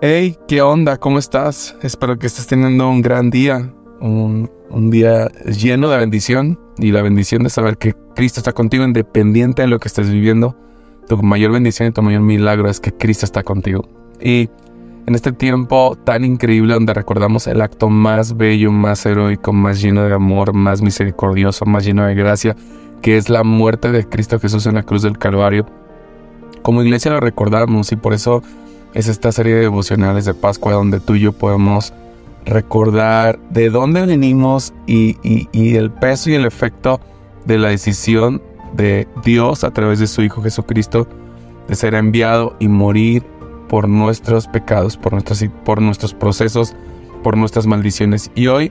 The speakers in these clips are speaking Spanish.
Hey, ¿qué onda? ¿Cómo estás? Espero que estés teniendo un gran día, un, día lleno de bendición y la bendición de saber que Cristo está contigo independiente de lo que estés viviendo. Tu mayor bendición y tu mayor milagro es que Cristo está contigo. Y en este tiempo tan increíble donde recordamos el acto más bello, más heroico, más lleno de amor, más misericordioso, más lleno de gracia, que es la muerte de Cristo Jesús en la cruz del Calvario. Como iglesia lo recordamos y por eso es esta serie de devocionales de Pascua donde tú y yo podemos recordar de dónde venimos y, el peso y el efecto de la decisión de Dios a través de su Hijo Jesucristo de ser enviado y morir por nuestros pecados, por, nuestros, por nuestros procesos, por nuestras maldiciones. Y hoy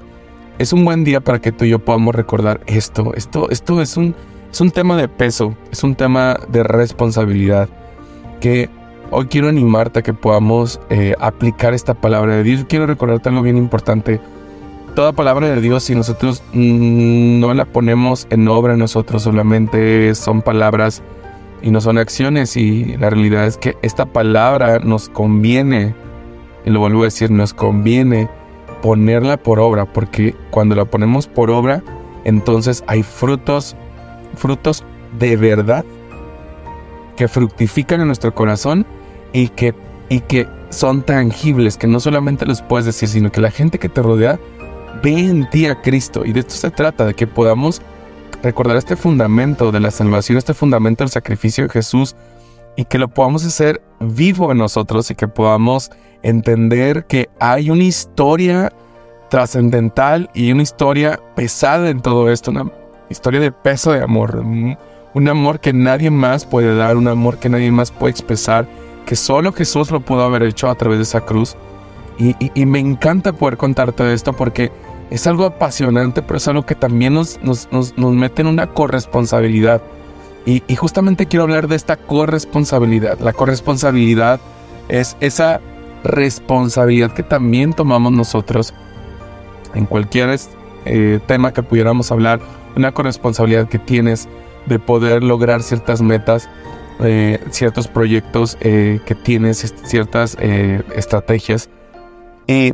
es un buen día para que tú y yo podamos recordar esto. Esto, esto es, un, es un tema de peso, es un tema de responsabilidad que Hoy quiero animarte a que podamos eh, aplicar esta palabra de Dios. Quiero recordarte algo bien importante. Toda palabra de Dios, si nosotros mm, no la ponemos en obra nosotros, solamente son palabras y no son acciones. Y la realidad es que esta palabra nos conviene, y lo vuelvo a decir, nos conviene ponerla por obra, porque cuando la ponemos por obra, entonces hay frutos, frutos de verdad que fructifican en nuestro corazón y que, y que son tangibles, que no solamente los puedes decir, sino que la gente que te rodea ve en ti a Cristo. Y de esto se trata, de que podamos recordar este fundamento de la salvación, este fundamento del sacrificio de Jesús, y que lo podamos hacer vivo en nosotros y que podamos entender que hay una historia trascendental y una historia pesada en todo esto, una historia de peso de amor, un amor que nadie más puede dar, un amor que nadie más puede expresar que solo Jesús lo pudo haber hecho a través de esa cruz. Y, me encanta poder contarte esto porque es algo apasionante, pero es algo que también nos, nos, mete en una corresponsabilidad. Y, y, justamente quiero hablar de esta corresponsabilidad. La corresponsabilidad es esa responsabilidad que también tomamos nosotros en cualquier eh, tema que pudiéramos hablar. Una corresponsabilidad que tienes de poder lograr ciertas metas eh, ciertos proyectos eh, que tienes, ciertas eh, estrategias, que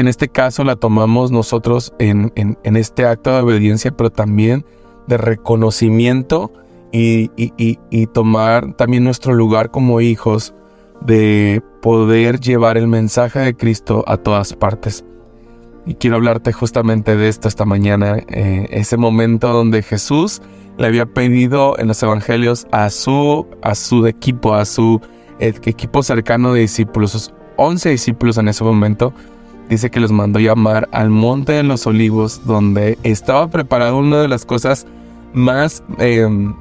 en este caso la tomamos nosotros en, este acto de obediencia, pero también de reconocimiento y, y, tomar también nuestro lugar como hijos de poder llevar el mensaje de Cristo a todas partes. Y quiero hablarte justamente de esto esta mañana, ese momento donde Jesús le había pedido en los evangelios a su, a su equipo, a su equipo cercano de discípulos, sus 11 discípulos en ese momento, dice que los mandó llamar al Monte de los Olivos, donde estaba preparado una de las cosas más em,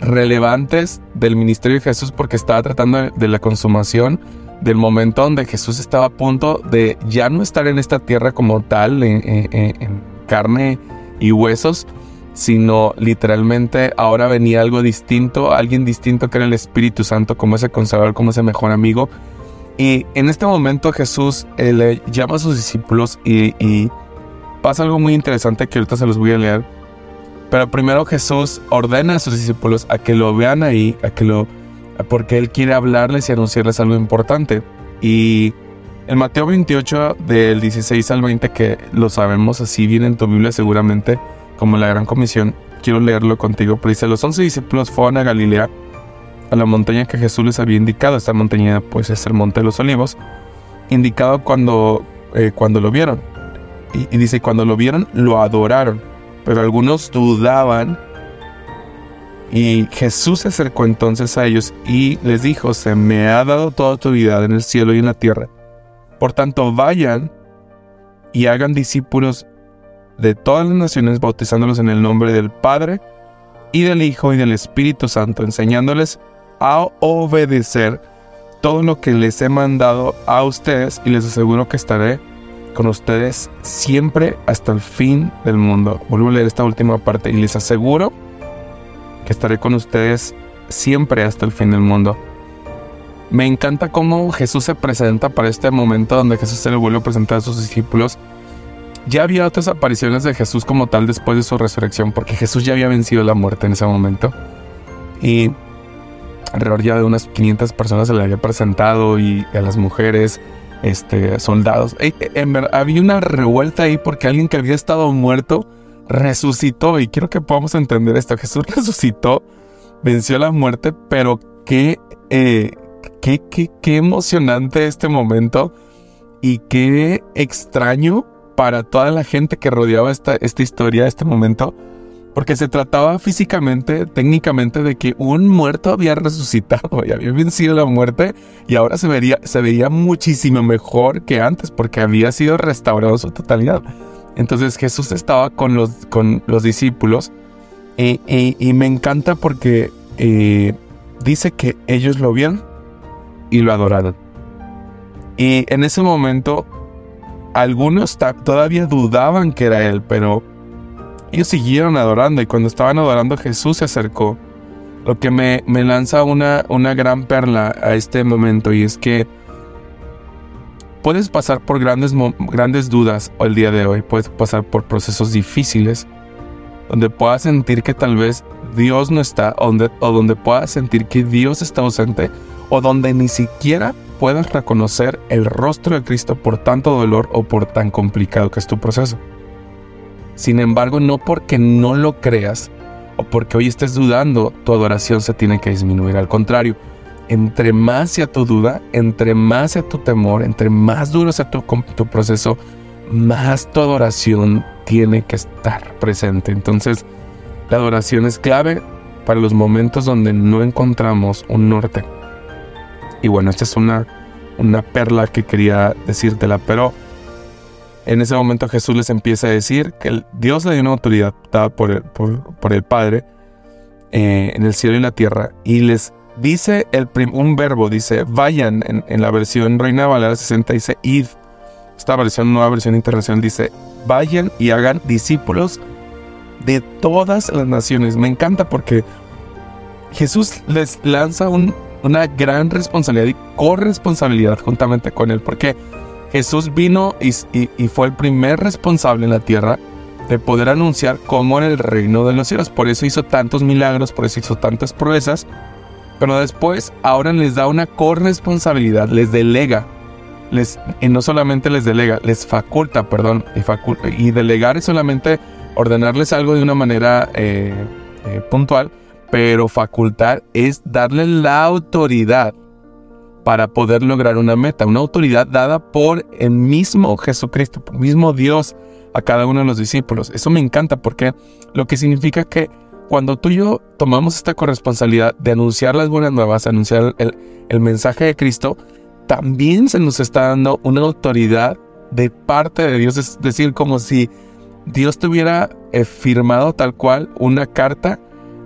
relevantes del ministerio de Jesús, porque estaba tratando de la consumación del momento donde Jesús estaba a punto de ya no estar en esta tierra como tal, en carne y huesos, sino literalmente ahora venía algo distinto, alguien distinto que era el Espíritu Santo, como ese conservador, como ese mejor amigo. Y en este momento Jesús eh, le llama a sus discípulos y, pasa algo muy interesante que ahorita se los voy a leer. Pero primero Jesús ordena a sus discípulos a que lo vean ahí, a que lo, porque él quiere hablarles y anunciarles algo importante. Y en Mateo 28 del 16 al 20 que lo sabemos así viene en tu Biblia seguramente como la gran comisión, quiero leerlo contigo, pero dice, los once discípulos fueron a Galilea, a la montaña que Jesús les había indicado, esta montaña pues es el Monte de los Olivos, indicado cuando, eh, cuando lo vieron. Y, dice, cuando lo vieron, lo adoraron, pero algunos dudaban y Jesús se acercó entonces a ellos y les dijo, se me ha dado toda autoridad en el cielo y en la tierra. Por tanto, vayan y hagan discípulos de todas las naciones, bautizándolos en el nombre del Padre y del Hijo y del Espíritu Santo, enseñándoles a obedecer todo lo que les he mandado a ustedes y les aseguro que estaré con ustedes siempre hasta el fin del mundo. Vuelvo a leer esta última parte y les aseguro que estaré con ustedes siempre hasta el fin del mundo. Me encanta cómo Jesús se presenta para este momento donde Jesús se le vuelve a presentar a sus discípulos ya había otras apariciones de Jesús como tal después de su resurrección, porque Jesús ya había vencido la muerte en ese momento. Y alrededor ya de unas 500 personas se le había presentado y a las mujeres, este, soldados. E, e, en había una revuelta ahí porque alguien que había estado muerto resucitó y quiero que podamos entender esto. Jesús resucitó, venció la muerte, pero qué, eh, qué, qué, qué emocionante este momento y qué extraño para toda la gente que rodeaba esta, esta historia, este momento, porque se trataba físicamente, técnicamente, de que un muerto había resucitado y había vencido la muerte y ahora se, vería, se veía muchísimo mejor que antes porque había sido restaurado su totalidad. Entonces Jesús estaba con los, con los discípulos y, me encanta porque eh, dice que ellos lo vieron y lo adoraron. Y en ese momento algunos todavía dudaban que era él, pero ellos siguieron adorando y cuando estaban adorando Jesús se acercó. Lo que me, me lanza una, una gran perla a este momento y es que puedes pasar por grandes, grandes dudas el día de hoy, puedes pasar por procesos difíciles donde puedas sentir que tal vez Dios no está, donde, o donde puedas sentir que Dios está ausente, o donde ni siquiera puedas reconocer el rostro de Cristo por tanto dolor o por tan complicado que es tu proceso. Sin embargo, no porque no lo creas o porque hoy estés dudando, tu adoración se tiene que disminuir. Al contrario, entre más sea tu duda, entre más sea tu temor, entre más duro sea tu, tu proceso, más tu adoración tiene que estar presente. Entonces, la adoración es clave para los momentos donde no encontramos un norte. Y bueno, esta es una, una perla que quería decírtela, pero en ese momento Jesús les empieza a decir que el Dios le dio una autoridad dada por el, por, el Padre eh, en el cielo y la tierra y les dice el un verbo, dice vayan en, la versión Reina Valera 60 dice id. Esta versión, nueva versión internacional dice vayan y hagan discípulos de todas las naciones. Me encanta porque Jesús les lanza una gran responsabilidad y corresponsabilidad juntamente con él. Porque Jesús vino y, fue el primer responsable en la tierra de poder anunciar cómo era el reino de los cielos. Por eso hizo tantos milagros, por eso hizo tantas proezas. Pero después, ahora les da una corresponsabilidad, les delega. Les, y no solamente les delega, les faculta, perdón. Y, y delegar es solamente ordenarles algo de una manera eh, eh, puntual, pero facultar es darle la autoridad para poder lograr una meta, una autoridad dada por el mismo Jesucristo, por el mismo Dios a cada uno de los discípulos. Eso me encanta porque lo que significa que cuando tú y yo tomamos esta corresponsabilidad de anunciar las buenas nuevas, anunciar el, mensaje de Cristo, también se nos está dando una autoridad de parte de Dios, es decir, como si Dios tuviera eh, firmado tal cual una carta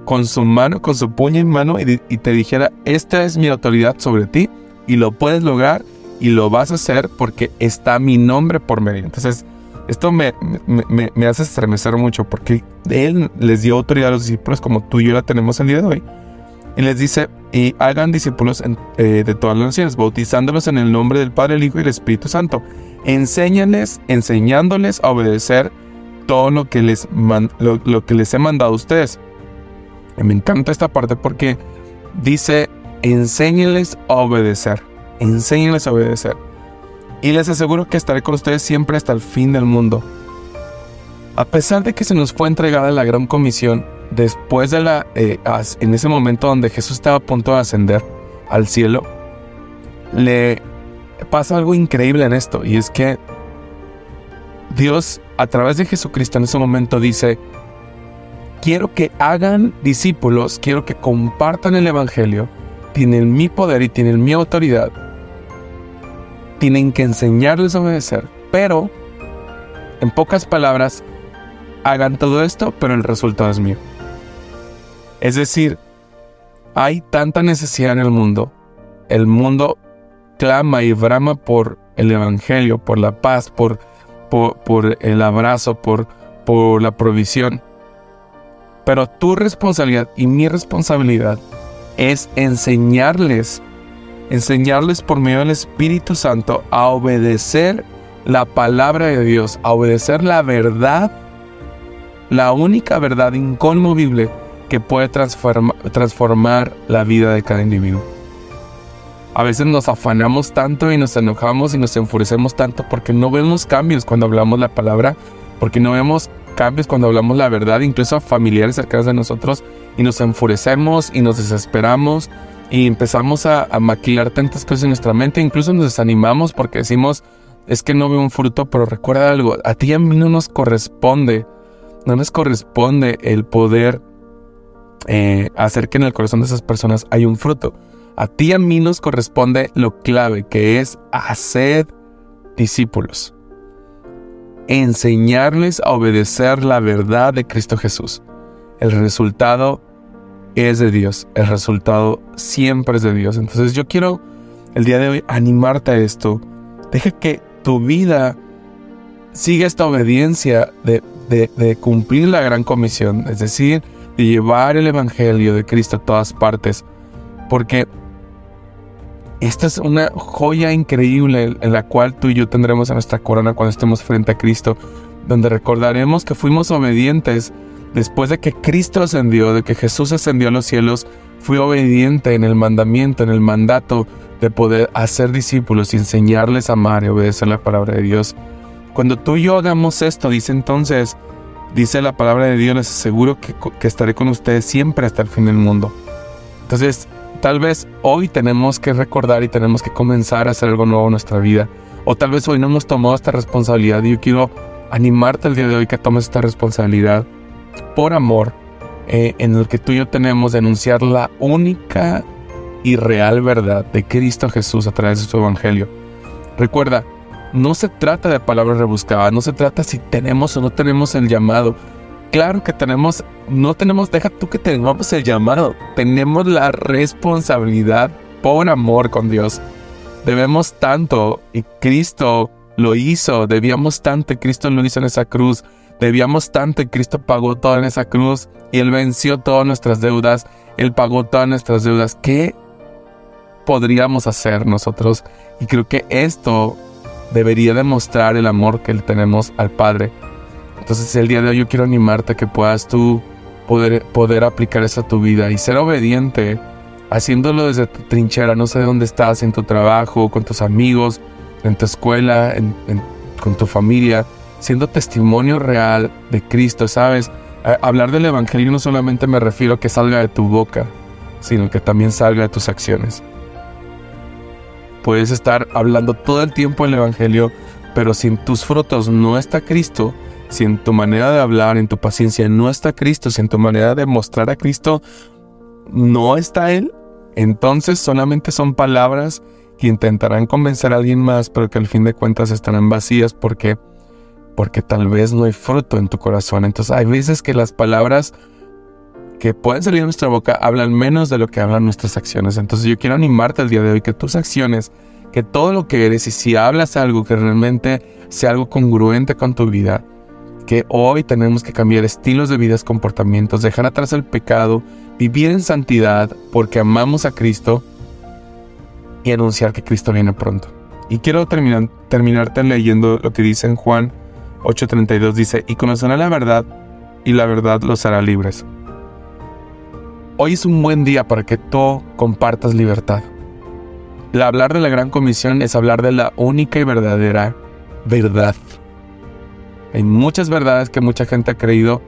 con su mano, con su puño en mano y, te dijera, esta es mi autoridad sobre ti y lo puedes lograr y lo vas a hacer porque está mi nombre por medio. Entonces, esto me, me, hace estremecer mucho porque Él les dio autoridad a los discípulos como tú y yo la tenemos el día de hoy. Y les dice, y hagan discípulos eh, de todas las naciones, bautizándolos en el nombre del Padre, el Hijo y el Espíritu Santo. Enséñales, enseñándoles a obedecer todo lo que les, lo, lo que les he mandado a ustedes. Y me encanta esta parte porque dice enséñenles a obedecer. Enséñenles a obedecer. Y les aseguro que estaré con ustedes siempre hasta el fin del mundo. A pesar de que se nos fue entregada la gran comisión, después de la, eh, en ese momento donde Jesús estaba a punto de ascender al cielo, le pasa algo increíble en esto, y es que Dios, a través de Jesucristo en ese momento dice, quiero que hagan discípulos, quiero que compartan el Evangelio, tienen mi poder y tienen mi autoridad, tienen que enseñarles a obedecer. Pero, en pocas palabras, hagan todo esto, pero el resultado es mío. Es decir, hay tanta necesidad en el mundo. El mundo clama y brama por el Evangelio, por la paz, por, el abrazo, por la provisión. Pero tu responsabilidad y mi responsabilidad es enseñarles, enseñarles por medio del Espíritu Santo a obedecer la palabra de Dios, a obedecer la verdad, la única verdad inconmovible que puede transformar la vida de cada individuo. A veces nos afanamos tanto y nos enojamos y nos enfurecemos tanto porque no vemos cambios cuando hablamos la palabra, porque no vemos cambios cuando hablamos la verdad, incluso a familiares cercanos de nosotros, y nos enfurecemos y nos desesperamos y empezamos a, a maquilar tantas cosas en nuestra mente, incluso nos desanimamos porque decimos, es que no veo un fruto, pero recuerda algo, a ti y a mí no nos corresponde, no nos corresponde el poder eh, hacer que en el corazón de esas personas haya un fruto. A ti y a mí nos corresponde lo clave, que es hacer discípulos. Enseñarles a obedecer la verdad de Cristo Jesús. El resultado es de Dios. El resultado siempre es de Dios. Entonces yo quiero el día de hoy animarte a esto. Deja que tu vida siga esta obediencia de, de cumplir la gran comisión. Es decir, de llevar el Evangelio de Cristo a todas partes. Porque esta es una joya increíble en la cual tú y yo tendremos a nuestra corona cuando estemos frente a Cristo, donde recordaremos que fuimos obedientes después de que Cristo ascendió, de que Jesús ascendió a los cielos, fui obediente en el mandamiento, en el mandato de poder hacer discípulos y enseñarles a amar y obedecer la palabra de Dios. Cuando tú y yo hagamos esto, dice entonces, Dice la palabra de Dios, les aseguro que, estaré con ustedes siempre hasta el fin del mundo. Entonces, tal vez hoy tenemos que recordar y tenemos que comenzar a hacer algo nuevo en nuestra vida. O tal vez hoy no hemos tomado esta responsabilidad y yo quiero animarte el día de hoy que tomes esta responsabilidad por amor eh, en el que tú y yo tenemos de anunciar la única y real verdad de Cristo Jesús a través de su Evangelio. Recuerda, no se trata de palabras rebuscadas, no se trata si tenemos o no tenemos el llamado. Claro que tenemos, no tenemos, deja tú que tengamos el llamado, tenemos la responsabilidad por amor con Dios. Debemos tanto y Cristo lo hizo, debíamos tanto y Cristo lo hizo en esa cruz, debíamos tanto y Cristo pagó todo en esa cruz y Él venció todas nuestras deudas, Él pagó todas nuestras deudas. ¿Qué podríamos hacer nosotros? Y creo que esto debería demostrar el amor que tenemos al Padre. Entonces el día de hoy yo quiero animarte a que puedas tú poder, poder aplicar eso a tu vida y ser obediente, haciéndolo desde tu trinchera, no sé dónde estás, en tu trabajo, con tus amigos, en tu escuela, con tu familia, siendo testimonio real de Cristo, ¿sabes? hablar del Evangelio no solamente me refiero a que salga de tu boca, sino que también salga de tus acciones. Puedes estar hablando todo el tiempo el Evangelio, pero si en tus frutos no está Cristo, si en tu manera de hablar, en tu paciencia no está Cristo, si en tu manera de mostrar a Cristo no está Él, entonces solamente son palabras que intentarán convencer a alguien más, pero que al fin de cuentas estarán vacías porque porque tal vez no hay fruto en tu corazón. Entonces hay veces que las palabras que pueden salir de nuestra boca hablan menos de lo que hablan nuestras acciones. Entonces yo quiero animarte el día de hoy que tus acciones, que todo lo que eres y si hablas algo que realmente sea algo congruente con tu vida, que hoy tenemos que cambiar estilos de vida, comportamientos, dejar atrás el pecado, vivir en santidad porque amamos a Cristo y anunciar que Cristo viene pronto. Y quiero terminar, terminarte leyendo lo que dice en Juan 8:32, dice, y conocerán la verdad y la verdad los hará libres. Hoy es un buen día para que tú compartas libertad. El hablar de la gran comisión es hablar de la única y verdadera verdad. Hay muchas verdades que mucha gente ha creído,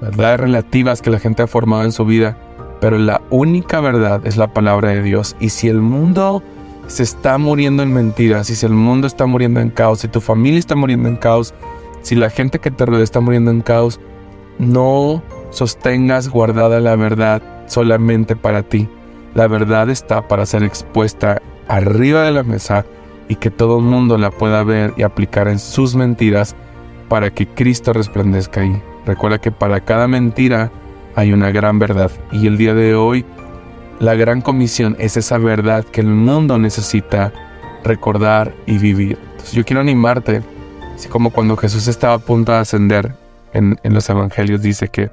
verdades relativas que la gente ha formado en su vida, pero la única verdad es la palabra de Dios. Y si el mundo se está muriendo en mentiras, si el mundo está muriendo en caos, si tu familia está muriendo en caos, si la gente que te rodea está muriendo en caos, no sostengas guardada la verdad solamente para ti. La verdad está para ser expuesta arriba de la mesa y que todo el mundo la pueda ver y aplicar en sus mentiras para que Cristo resplandezca ahí. Recuerda que para cada mentira hay una gran verdad y el día de hoy la gran comisión es esa verdad que el mundo necesita recordar y vivir. Entonces yo quiero animarte, así como cuando Jesús estaba a punto de ascender en, en los evangelios dice que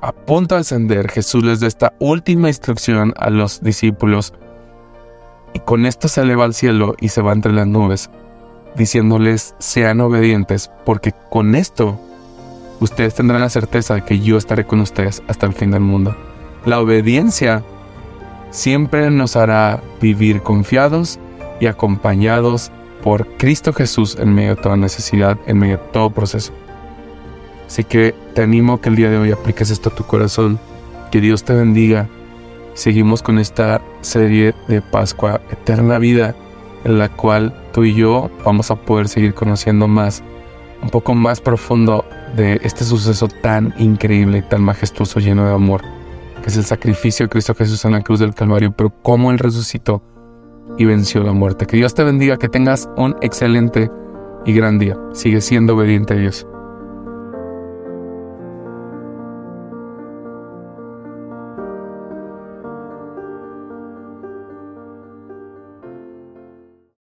a punto de ascender, Jesús les da esta última instrucción a los discípulos y con esto se eleva al cielo y se va entre las nubes, diciéndoles sean obedientes, porque con esto ustedes tendrán la certeza de que yo estaré con ustedes hasta el fin del mundo. La obediencia siempre nos hará vivir confiados y acompañados por Cristo Jesús en medio de toda necesidad, en medio de todo proceso. Así que te animo que el día de hoy apliques esto a tu corazón. Que Dios te bendiga. Seguimos con esta serie de Pascua Eterna Vida, en la cual tú y yo vamos a poder seguir conociendo más, un poco más profundo de este suceso tan increíble, tan majestuoso, lleno de amor, que es el sacrificio de Cristo Jesús en la cruz del Calvario, pero cómo Él resucitó y venció la muerte. Que Dios te bendiga, que tengas un excelente y gran día. Sigue siendo obediente a Dios.